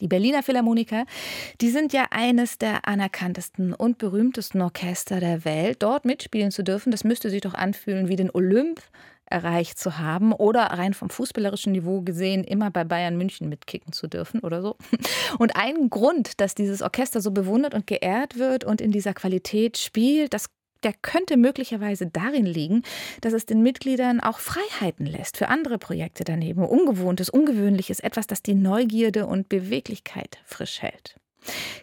Die Berliner Philharmoniker, die sind ja eines der anerkanntesten und berühmtesten Orchester der Welt. Dort mitspielen zu dürfen, das müsste sich doch anfühlen wie den Olymp erreicht zu haben oder rein vom fußballerischen Niveau gesehen immer bei Bayern München mitkicken zu dürfen oder so. Und ein Grund, dass dieses Orchester so bewundert und geehrt wird und in dieser Qualität spielt, das der könnte möglicherweise darin liegen, dass es den Mitgliedern auch Freiheiten lässt für andere Projekte daneben. Ungewohntes, Ungewöhnliches, etwas, das die Neugierde und Beweglichkeit frisch hält.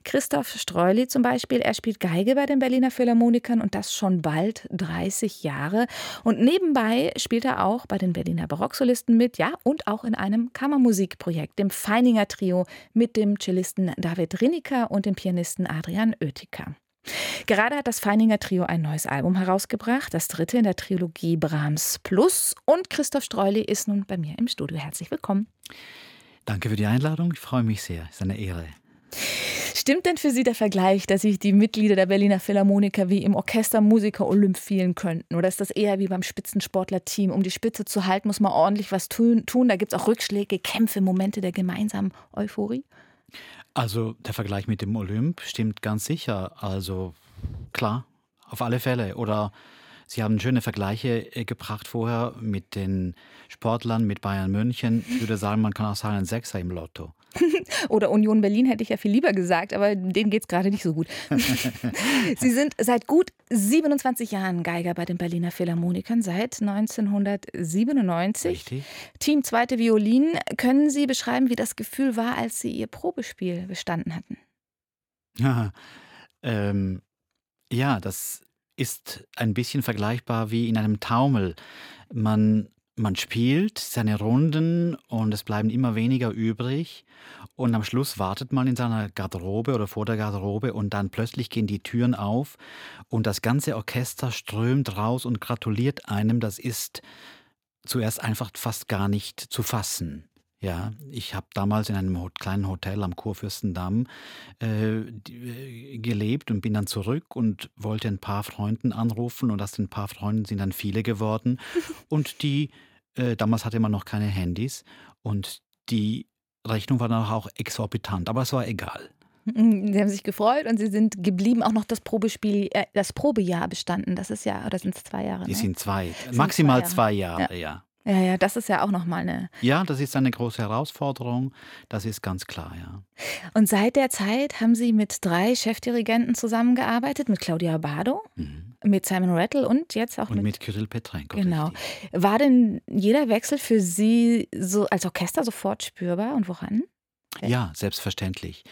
Christoph Streuli zum Beispiel, er spielt Geige bei den Berliner Philharmonikern und das schon bald 30 Jahre. Und nebenbei spielt er auch bei den Berliner Barocksolisten mit, ja, und auch in einem Kammermusikprojekt, dem Feininger Trio mit dem Cellisten David Rinniker und dem Pianisten Adrian Oettiker. Gerade hat das Feininger Trio ein neues Album herausgebracht, das dritte in der Trilogie Brahms Plus. Und Christoph Streuli ist nun bei mir im Studio. Herzlich willkommen. Danke für die Einladung. Ich freue mich sehr. Es ist eine Ehre. Stimmt denn für Sie der Vergleich, dass sich die Mitglieder der Berliner Philharmoniker wie im Orchester Musiker Olymp fielen könnten? Oder ist das eher wie beim Spitzensportler-Team? Um die Spitze zu halten, muss man ordentlich was tun. Da gibt es auch Rückschläge, Kämpfe, Momente der gemeinsamen Euphorie? Also der Vergleich mit dem Olymp stimmt ganz sicher. Also klar, auf alle Fälle. Oder Sie haben schöne Vergleiche äh, gebracht vorher mit den Sportlern, mit Bayern München. Ich würde sagen, man kann auch sagen, ein Sechser im Lotto. Oder Union Berlin hätte ich ja viel lieber gesagt, aber denen geht es gerade nicht so gut. Sie sind seit gut 27 Jahren Geiger bei den Berliner Philharmonikern, seit 1997. Richtig. Team Zweite Violin. Können Sie beschreiben, wie das Gefühl war, als Sie Ihr Probespiel bestanden hatten? Ja, ähm, ja, das ist ein bisschen vergleichbar wie in einem Taumel. Man man spielt seine Runden und es bleiben immer weniger übrig. Und am Schluss wartet man in seiner Garderobe oder vor der Garderobe und dann plötzlich gehen die Türen auf und das ganze Orchester strömt raus und gratuliert einem. Das ist zuerst einfach fast gar nicht zu fassen. Ja, ich habe damals in einem kleinen Hotel am Kurfürstendamm äh, äh, gelebt und bin dann zurück und wollte ein paar Freunden anrufen und aus den paar Freunden sind dann viele geworden und die äh, damals hatte man noch keine Handys und die Rechnung war dann auch exorbitant, aber es war egal. Mhm, sie haben sich gefreut und Sie sind geblieben, auch noch das Probespiel, äh, das Probejahr bestanden. Das ist ja, oder sind es zwei Jahre? Die ne? sind zwei, sind maximal zwei Jahre, zwei Jahre ja. ja. Ja, ja, das ist ja auch nochmal eine. Ja, das ist eine große Herausforderung, das ist ganz klar, ja. Und seit der Zeit haben Sie mit drei Chefdirigenten zusammengearbeitet, mit Claudia Bado, mhm. mit Simon Rattle und jetzt auch und mit, mit Kirill Petrenko. Genau. Richtig. War denn jeder Wechsel für Sie so als Orchester sofort spürbar und woran? Ja, selbstverständlich.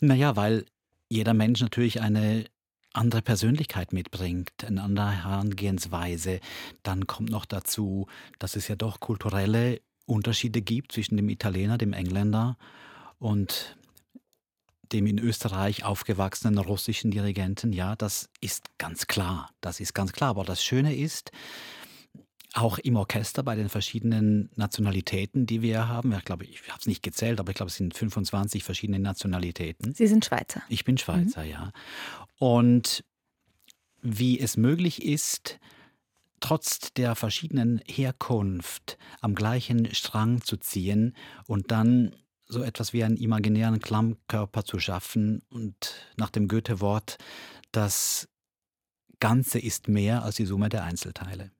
Naja, weil jeder Mensch natürlich eine andere Persönlichkeit mitbringt, eine andere Herangehensweise. Dann kommt noch dazu, dass es ja doch kulturelle Unterschiede gibt zwischen dem Italiener, dem Engländer und dem in Österreich aufgewachsenen russischen Dirigenten. Ja, das ist ganz klar. Das ist ganz klar. Aber das Schöne ist, auch im Orchester bei den verschiedenen Nationalitäten, die wir haben. Ich glaube, ich habe es nicht gezählt, aber ich glaube, es sind 25 verschiedene Nationalitäten. Sie sind Schweizer. Ich bin Schweizer, mhm. ja. Und wie es möglich ist, trotz der verschiedenen Herkunft am gleichen Strang zu ziehen und dann so etwas wie einen imaginären Klammkörper zu schaffen und nach dem Goethe-Wort, das Ganze ist mehr als die Summe der Einzelteile.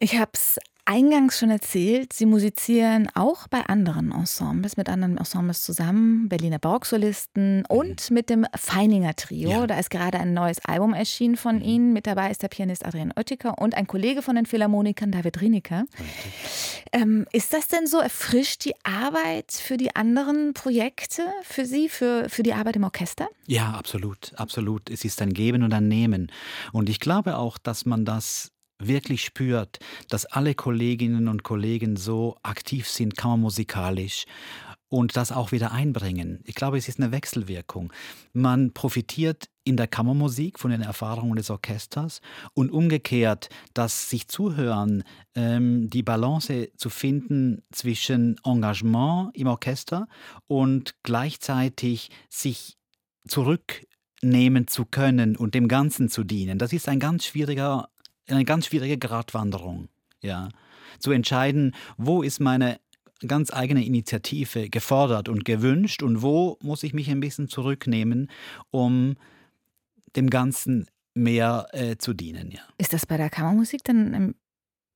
Ich habe es eingangs schon erzählt, Sie musizieren auch bei anderen Ensembles, mit anderen Ensembles zusammen, Berliner Barocksolisten mhm. und mit dem Feininger Trio. Ja. Da ist gerade ein neues Album erschienen von mhm. Ihnen. Mit dabei ist der Pianist Adrian Oettiker und ein Kollege von den Philharmonikern, David Rienecker. Ähm, ist das denn so? Erfrischt die Arbeit für die anderen Projekte für Sie, für, für die Arbeit im Orchester? Ja, absolut, absolut. Es ist ein Geben und ein Nehmen. Und ich glaube auch, dass man das wirklich spürt, dass alle Kolleginnen und Kollegen so aktiv sind, kammermusikalisch und das auch wieder einbringen. Ich glaube, es ist eine Wechselwirkung. Man profitiert in der Kammermusik von den Erfahrungen des Orchesters und umgekehrt, dass sich zuhören, ähm, die Balance zu finden zwischen Engagement im Orchester und gleichzeitig sich zurücknehmen zu können und dem Ganzen zu dienen. Das ist ein ganz schwieriger eine ganz schwierige Gratwanderung. Ja. Zu entscheiden, wo ist meine ganz eigene Initiative gefordert und gewünscht und wo muss ich mich ein bisschen zurücknehmen, um dem Ganzen mehr äh, zu dienen. Ja. Ist das bei der Kammermusik dann ein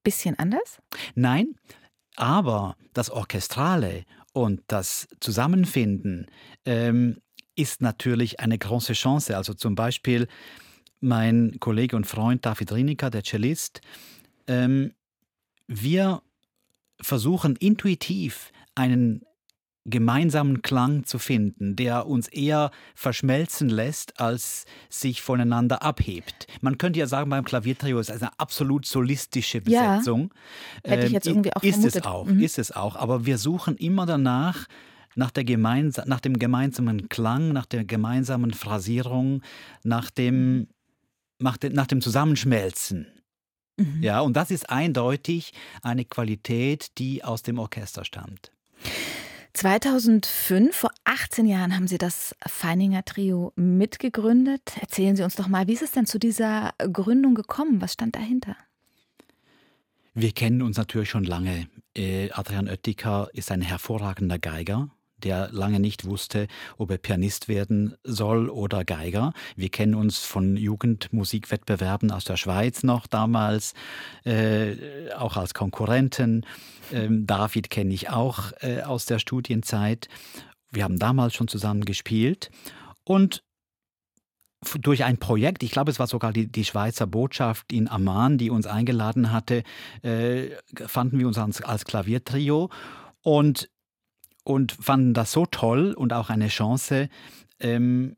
bisschen anders? Nein, aber das Orchestrale und das Zusammenfinden ähm, ist natürlich eine große Chance. Also zum Beispiel mein Kollege und Freund David Rinika, der Cellist, ähm, wir versuchen intuitiv einen gemeinsamen Klang zu finden, der uns eher verschmelzen lässt, als sich voneinander abhebt. Man könnte ja sagen, beim Klaviertrio ist es eine absolut solistische Besetzung. Ja, hätte ich jetzt ähm, irgendwie auch ist vermutet. es auch, mhm. ist es auch. Aber wir suchen immer danach, nach, der gemeins nach dem gemeinsamen Klang, nach der gemeinsamen Phrasierung, nach dem, nach dem, Zusammenschmelzen. Mhm. Ja, und das ist eindeutig eine Qualität, die aus dem Orchester stammt. 2005, vor 18 Jahren, haben Sie das Feininger Trio mitgegründet. Erzählen Sie uns doch mal, wie ist es denn zu dieser Gründung gekommen? Was stand dahinter? Wir kennen uns natürlich schon lange. Äh, Adrian Oettiker ist ein hervorragender Geiger der lange nicht wusste, ob er Pianist werden soll oder Geiger. Wir kennen uns von Jugendmusikwettbewerben aus der Schweiz noch damals, äh, auch als Konkurrenten. Ähm, David kenne ich auch äh, aus der Studienzeit. Wir haben damals schon zusammen gespielt und durch ein Projekt, ich glaube, es war sogar die, die Schweizer Botschaft in Amman, die uns eingeladen hatte, äh, fanden wir uns als, als Klaviertrio. Und und fanden das so toll und auch eine Chance, ähm,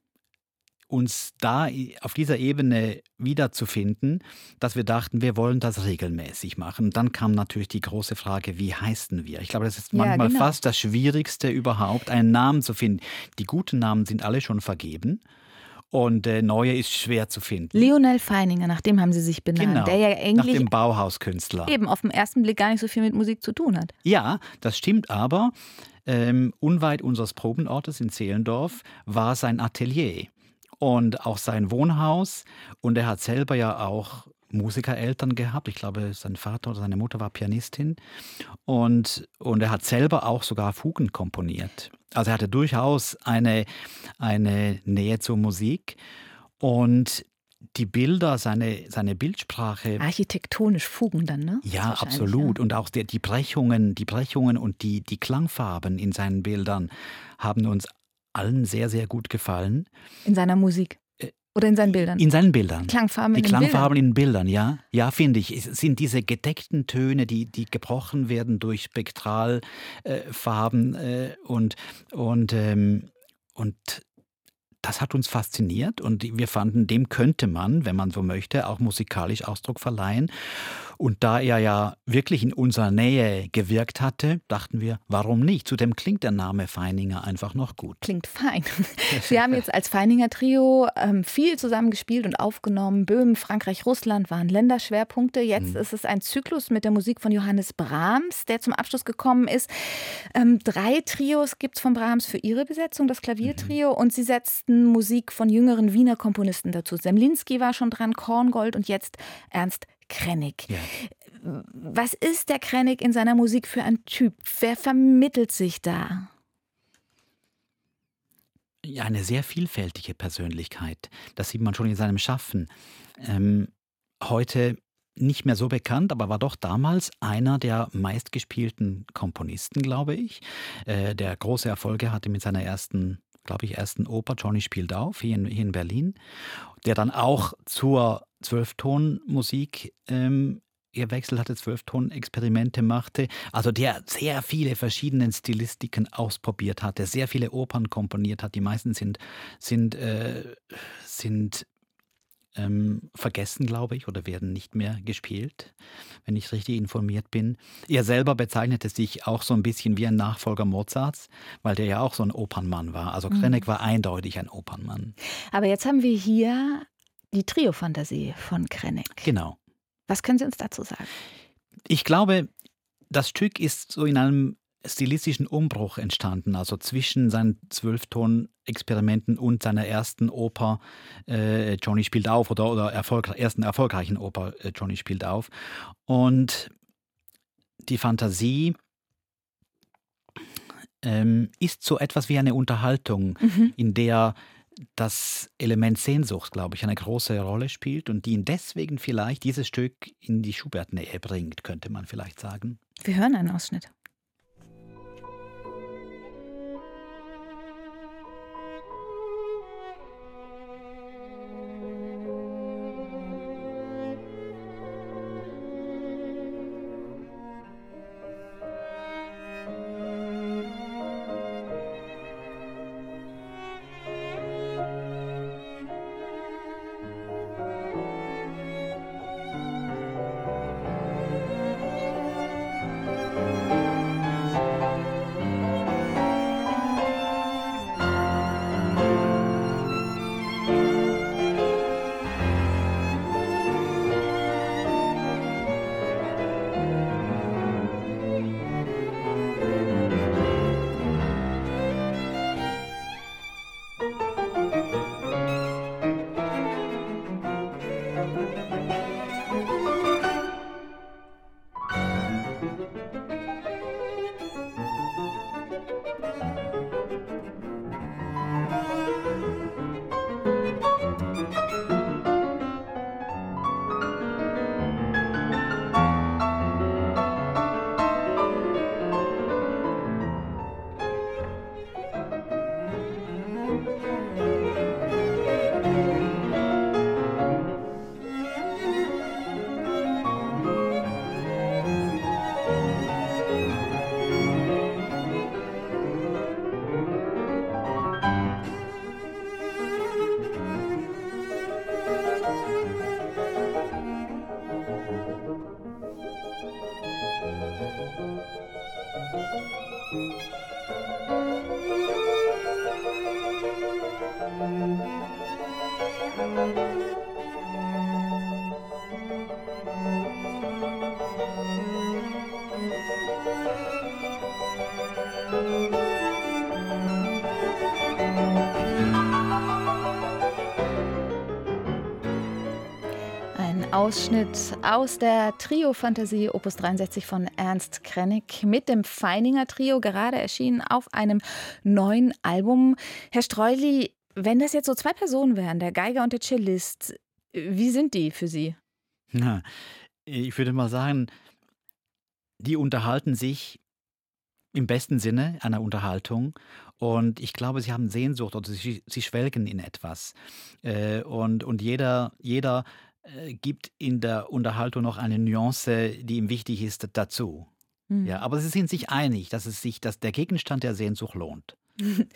uns da auf dieser Ebene wiederzufinden, dass wir dachten, wir wollen das regelmäßig machen. Dann kam natürlich die große Frage, wie heißen wir? Ich glaube, das ist manchmal ja, genau. fast das Schwierigste überhaupt, einen Namen zu finden. Die guten Namen sind alle schon vergeben. Und der neue ist schwer zu finden. Lionel Feininger, nach dem haben Sie sich benannt. Genau, der ja eigentlich nach dem Bauhauskünstler. Eben auf den ersten Blick gar nicht so viel mit Musik zu tun hat. Ja, das stimmt aber. Ähm, unweit unseres Probenortes in Zehlendorf war sein Atelier und auch sein Wohnhaus. Und er hat selber ja auch Musikereltern gehabt. Ich glaube, sein Vater oder seine Mutter war Pianistin. Und, und er hat selber auch sogar Fugen komponiert. Also er hatte durchaus eine, eine Nähe zur Musik. Und die Bilder, seine, seine Bildsprache. Architektonisch Fugen dann, ne? Ja, absolut. Ja. Und auch die, die Brechungen, die Brechungen und die, die Klangfarben in seinen Bildern haben uns allen sehr, sehr gut gefallen. In seiner Musik. Oder in seinen Bildern? In seinen Bildern. Die Klangfarben, die in, Klangfarben den in den Bildern, ja. Ja, finde ich. Es sind diese gedeckten Töne, die, die gebrochen werden durch Spektralfarben äh, äh, und, und, ähm, und das hat uns fasziniert und wir fanden, dem könnte man, wenn man so möchte, auch musikalisch Ausdruck verleihen. Und da er ja wirklich in unserer Nähe gewirkt hatte, dachten wir, warum nicht? Zudem klingt der Name Feininger einfach noch gut. Klingt fein. Sie haben jetzt als Feininger Trio ähm, viel zusammengespielt und aufgenommen. Böhmen, Frankreich, Russland waren Länderschwerpunkte. Jetzt mhm. ist es ein Zyklus mit der Musik von Johannes Brahms, der zum Abschluss gekommen ist. Ähm, drei Trios gibt es von Brahms für ihre Besetzung, das Klaviertrio. Mhm. Und sie setzten Musik von jüngeren Wiener Komponisten dazu. Semlinski war schon dran, Korngold und jetzt Ernst Krennig. Ja. Was ist der Krennig in seiner Musik für ein Typ? Wer vermittelt sich da? Ja, eine sehr vielfältige Persönlichkeit. Das sieht man schon in seinem Schaffen. Ähm, heute nicht mehr so bekannt, aber war doch damals einer der meistgespielten Komponisten, glaube ich, äh, der große Erfolge hatte mit seiner ersten, glaube ich, ersten Oper, Johnny spielt auf, hier in, hier in Berlin, der dann auch zur Zwölftonmusik ähm, gewechselt hatte, Zwölfton-Experimente machte, also der sehr viele verschiedene Stilistiken ausprobiert hatte, sehr viele Opern komponiert hat. Die meisten sind, sind, äh, sind ähm, vergessen, glaube ich, oder werden nicht mehr gespielt, wenn ich richtig informiert bin. Er selber bezeichnete sich auch so ein bisschen wie ein Nachfolger Mozarts, weil der ja auch so ein Opernmann war. Also Krennek mhm. war eindeutig ein Opernmann. Aber jetzt haben wir hier die Trio-Fantasie von Krennek. Genau. Was können Sie uns dazu sagen? Ich glaube, das Stück ist so in einem stilistischen Umbruch entstanden, also zwischen seinen Zwölfton-Experimenten und seiner ersten Oper äh, Johnny spielt auf oder, oder erfolg ersten erfolgreichen Oper äh, Johnny spielt auf. Und die Fantasie ähm, ist so etwas wie eine Unterhaltung, mhm. in der das Element Sehnsucht, glaube ich, eine große Rolle spielt und die ihn deswegen vielleicht dieses Stück in die Schubert-Nähe bringt, könnte man vielleicht sagen. Wir hören einen Ausschnitt. Ausschnitt aus der Trio-Fantasie Opus 63 von Ernst Krennig mit dem Feininger Trio, gerade erschienen auf einem neuen Album. Herr Streuli, wenn das jetzt so zwei Personen wären, der Geiger und der Cellist, wie sind die für Sie? Na, ich würde mal sagen, die unterhalten sich im besten Sinne einer Unterhaltung. Und ich glaube, sie haben Sehnsucht oder sie, sie schwelgen in etwas. Äh, und, und jeder, jeder gibt in der Unterhaltung noch eine Nuance, die ihm wichtig ist, dazu. Mhm. Ja, aber sie sind sich einig, dass es sich, dass der Gegenstand der Sehnsucht lohnt.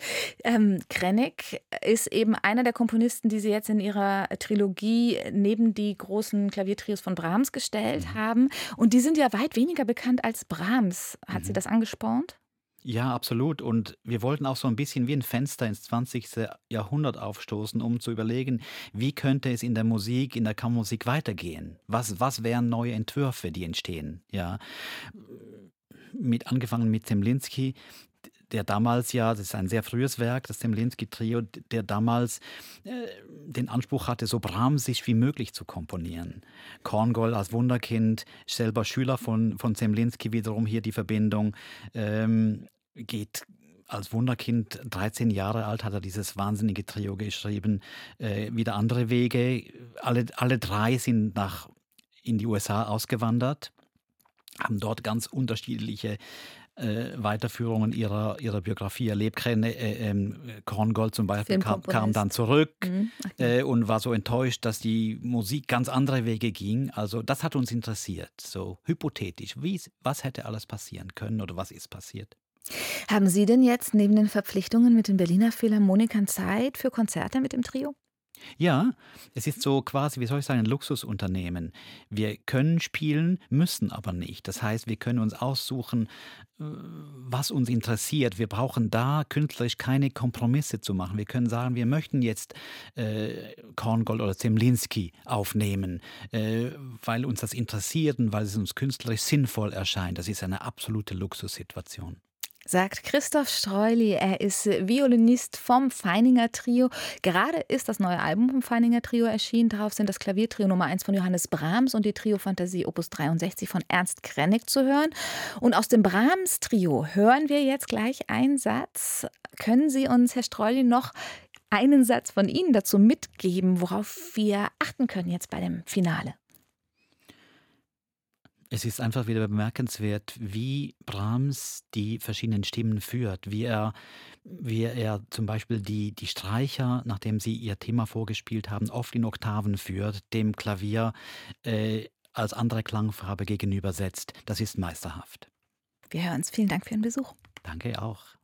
ähm, Krennig ist eben einer der Komponisten, die Sie jetzt in Ihrer Trilogie neben die großen Klaviertrios von Brahms gestellt mhm. haben. Und die sind ja weit weniger bekannt als Brahms. Hat mhm. Sie das angespornt? Ja, absolut. Und wir wollten auch so ein bisschen wie ein Fenster ins 20. Jahrhundert aufstoßen, um zu überlegen, wie könnte es in der Musik, in der Kammermusik weitergehen? Was, was wären neue Entwürfe, die entstehen? Ja. Mit, angefangen mit Zemlinski, der damals ja, das ist ein sehr frühes Werk, das Zemlinski-Trio, der damals äh, den Anspruch hatte, so bramsig wie möglich zu komponieren. Korngold als Wunderkind, selber Schüler von, von Zemlinski, wiederum hier die Verbindung, ähm, geht als Wunderkind, 13 Jahre alt, hat er dieses wahnsinnige Trio geschrieben. Äh, wieder andere Wege. Alle, alle drei sind nach, in die USA ausgewandert haben dort ganz unterschiedliche äh, Weiterführungen ihrer, ihrer Biografie erlebt. Äh, äh, Korngold zum Beispiel kam, kam, dann zurück mhm. okay. äh, und war so enttäuscht, dass die Musik ganz andere Wege ging. Also das hat uns interessiert, so hypothetisch. Wie, was hätte alles passieren können oder was ist passiert? Haben Sie denn jetzt neben den Verpflichtungen mit den Berliner Philharmonikern Zeit für Konzerte mit dem Trio? Ja, es ist so quasi, wie soll ich sagen, ein Luxusunternehmen. Wir können spielen, müssen aber nicht. Das heißt, wir können uns aussuchen, äh, was uns interessiert. Wir brauchen da künstlerisch keine Kompromisse zu machen. Wir können sagen, wir möchten jetzt äh, Korngold oder Zemlinski aufnehmen, äh, weil uns das interessiert und weil es uns künstlerisch sinnvoll erscheint. Das ist eine absolute Luxussituation. Sagt Christoph Streuli. Er ist Violinist vom Feininger Trio. Gerade ist das neue Album vom Feininger Trio erschienen. Darauf sind das Klaviertrio Nummer 1 von Johannes Brahms und die Trio Fantasie Opus 63 von Ernst Krennig zu hören. Und aus dem Brahms Trio hören wir jetzt gleich einen Satz. Können Sie uns, Herr Streuli, noch einen Satz von Ihnen dazu mitgeben, worauf wir achten können jetzt bei dem Finale? Es ist einfach wieder bemerkenswert, wie Brahms die verschiedenen Stimmen führt, wie er, wie er zum Beispiel die, die Streicher, nachdem sie ihr Thema vorgespielt haben, oft in Oktaven führt, dem Klavier äh, als andere Klangfarbe gegenübersetzt. Das ist meisterhaft. Wir hören uns. Vielen Dank für Ihren Besuch. Danke auch.